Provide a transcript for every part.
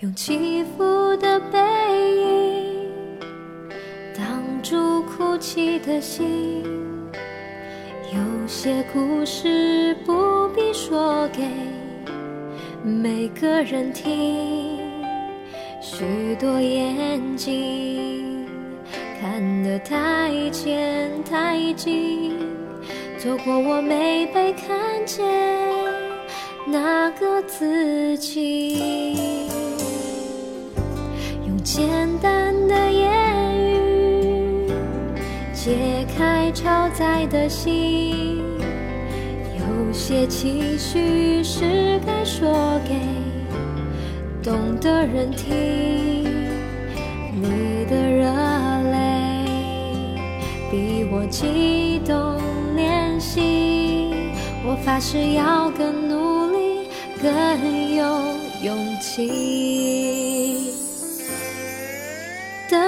用起伏的背影挡住哭泣的心。有些故事不必说给每个人听，许多眼睛看得太浅太近，错过我没被看见那个自己。用简单的言语解开超载的心，有些情绪是该说给懂的人听。你的热泪比我激动年轻，我发誓要更努，更有勇气。等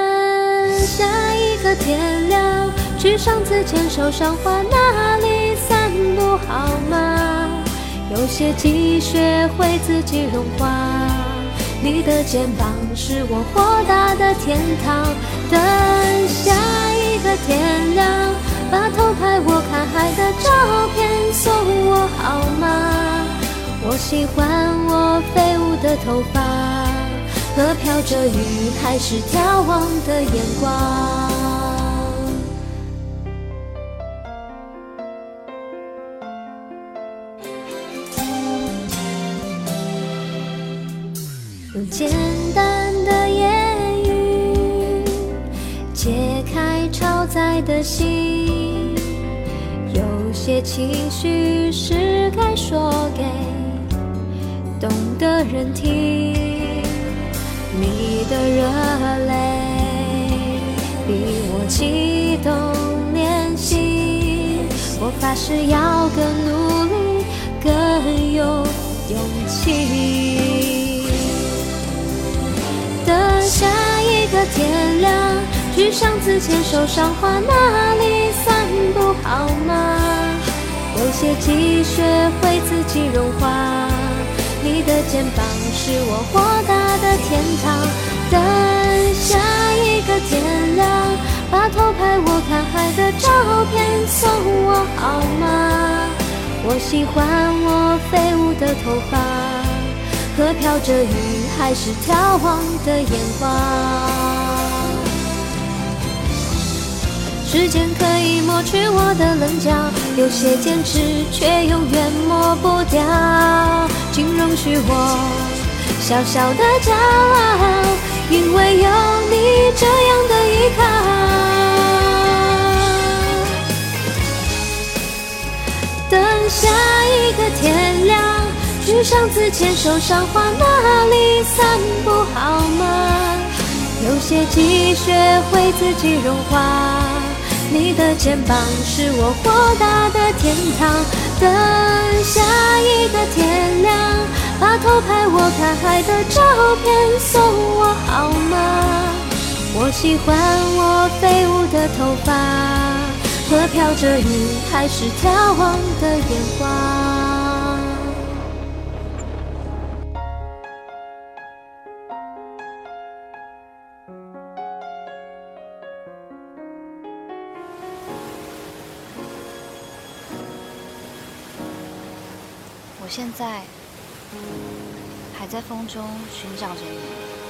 下一个天亮，去上次牵手赏花那里散步好吗？有些积雪会自己融化，你的肩膀是我豁达的天堂。等下一个天亮，把偷拍我看海的照我喜欢我飞舞的头发。和飘着雨还是眺望的眼光。用简单的言语解开超载的心，有些情绪是该说给懂的人听。你的热泪比我激动年轻，我发誓要更努力，更有勇气。等下一个天亮，去上次牵手赏花那里散步好吗？有些积雪会自己融化。你的肩膀是我豁达的天堂。等下一个天亮，把偷拍我看海的照片送我好吗？我喜欢我飞舞的头发和飘着雨还是眺望的眼光。时间可以抹去我的棱角，有些坚持却永远抹不掉。请容许我小小的骄傲，因为有你这样的依靠。等下一个天亮，去上次牵手赏花那里散步好吗？有些积雪会自己融化。你的肩膀是我豁达的天堂。等下一个天亮，把偷拍我看海的照片送我好吗？我喜欢我飞舞的头发和飘着雨还是眺望的眼光。现在还在风中寻找着你，